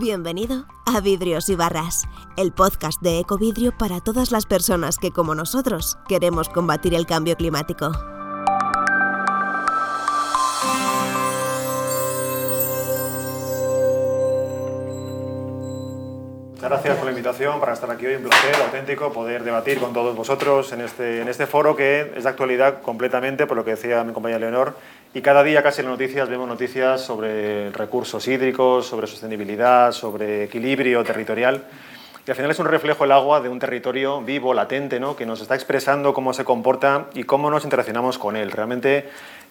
Bienvenido a Vidrios y Barras, el podcast de Ecovidrio para todas las personas que, como nosotros, queremos combatir el cambio climático. Gracias por la invitación para estar aquí hoy. Un placer auténtico poder debatir con todos vosotros en este, en este foro que es de actualidad completamente, por lo que decía mi compañera Leonor. Y cada día casi en las noticias vemos noticias sobre recursos hídricos, sobre sostenibilidad, sobre equilibrio territorial. Y al final es un reflejo el agua de un territorio vivo, latente, ¿no? que nos está expresando cómo se comporta y cómo nos interaccionamos con él. Realmente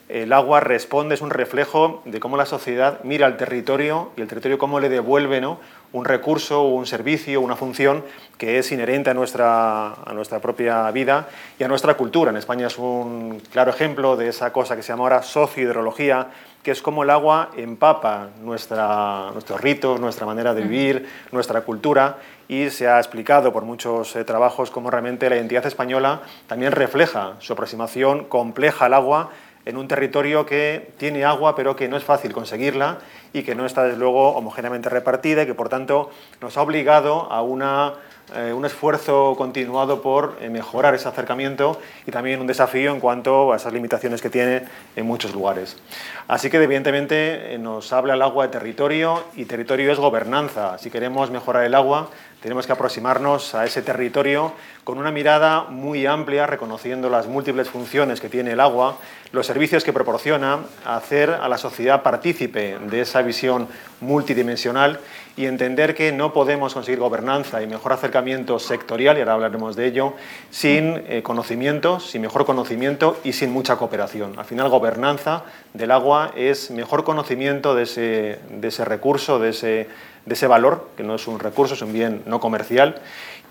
el agua responde, es un reflejo de cómo la sociedad mira al territorio y el territorio cómo le devuelve ¿no? un recurso, un servicio, una función que es inherente a nuestra, a nuestra propia vida y a nuestra cultura. En España es un claro ejemplo de esa cosa que se llama ahora sociohidrología, que es cómo el agua empapa nuestra, nuestros ritos, nuestra manera de vivir, nuestra cultura, y se ha explicado por muchos eh, trabajos cómo realmente la identidad española también refleja su aproximación compleja al agua en un territorio que tiene agua pero que no es fácil conseguirla y que no está desde luego homogéneamente repartida y que por tanto nos ha obligado a una, eh, un esfuerzo continuado por eh, mejorar ese acercamiento y también un desafío en cuanto a esas limitaciones que tiene en muchos lugares. Así que evidentemente eh, nos habla el agua de territorio y territorio es gobernanza. Si queremos mejorar el agua tenemos que aproximarnos a ese territorio con una mirada muy amplia, reconociendo las múltiples funciones que tiene el agua, los servicios que proporciona, hacer a la sociedad partícipe de esa visión multidimensional y entender que no podemos conseguir gobernanza y mejor acercamiento sectorial, y ahora hablaremos de ello, sin eh, conocimiento, sin mejor conocimiento y sin mucha cooperación. Al final, gobernanza del agua es mejor conocimiento de ese recurso, de ese de ese valor, que no es un recurso, es un bien no comercial,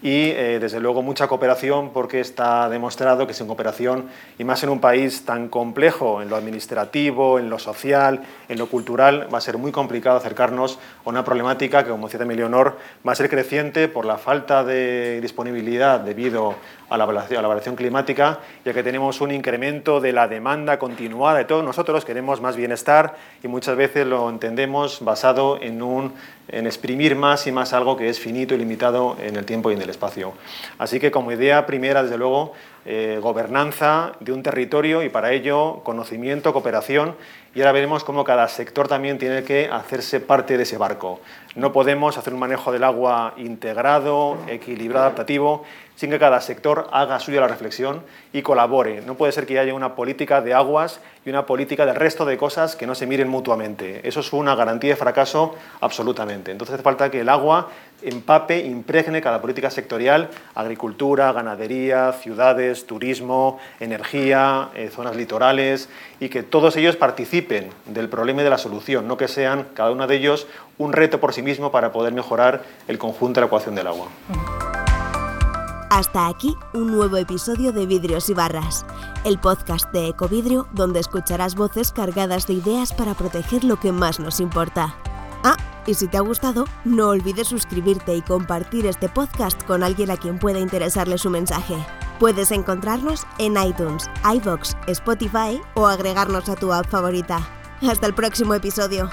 y eh, desde luego mucha cooperación porque está demostrado que sin cooperación y más en un país tan complejo en lo administrativo, en lo social, en lo cultural, va a ser muy complicado acercarnos a una problemática que, como decía también Leonor, va a ser creciente por la falta de disponibilidad debido a la, a la variación climática, ya que tenemos un incremento de la demanda continuada de todos nosotros, queremos más bienestar y muchas veces lo entendemos basado en, un, en exprimir más y más algo que es finito y limitado en el tiempo y en el espacio. Así que como idea primera, desde luego, eh, gobernanza de un territorio y para ello conocimiento, cooperación y ahora veremos cómo cada sector también tiene que hacerse parte de ese barco. No podemos hacer un manejo del agua integrado, equilibrado, adaptativo, sin que cada sector haga suya la reflexión y colabore. No puede ser que haya una política de aguas y una política del resto de cosas que no se miren mutuamente. Eso es una garantía de fracaso absolutamente. Entonces hace falta que el agua empape, impregne cada política sectorial, agricultura, ganadería, ciudades, turismo, energía, eh, zonas litorales, y que todos ellos participen del problema y de la solución, no que sean cada uno de ellos un reto por sí mismo para poder mejorar el conjunto de la ecuación del agua. Hasta aquí un nuevo episodio de Vidrios y Barras, el podcast de Ecovidrio donde escucharás voces cargadas de ideas para proteger lo que más nos importa. Y si te ha gustado, no olvides suscribirte y compartir este podcast con alguien a quien pueda interesarle su mensaje. Puedes encontrarnos en iTunes, iVoox, Spotify o agregarnos a tu app favorita. Hasta el próximo episodio.